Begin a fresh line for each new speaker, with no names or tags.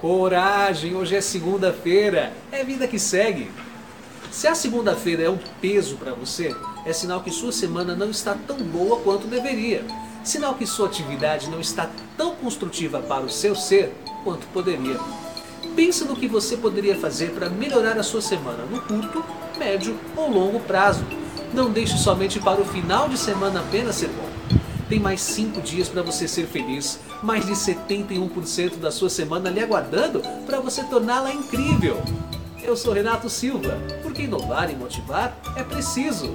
Coragem, hoje é segunda-feira, é vida que segue. Se a segunda-feira é um peso para você, é sinal que sua semana não está tão boa quanto deveria. Sinal que sua atividade não está tão construtiva para o seu ser quanto poderia. Pense no que você poderia fazer para melhorar a sua semana no curto, médio ou longo prazo. Não deixe somente para o final de semana apenas ser bom. Tem mais 5 dias para você ser feliz, mais de 71% da sua semana lhe aguardando para você torná-la incrível. Eu sou Renato Silva, porque inovar e motivar é preciso.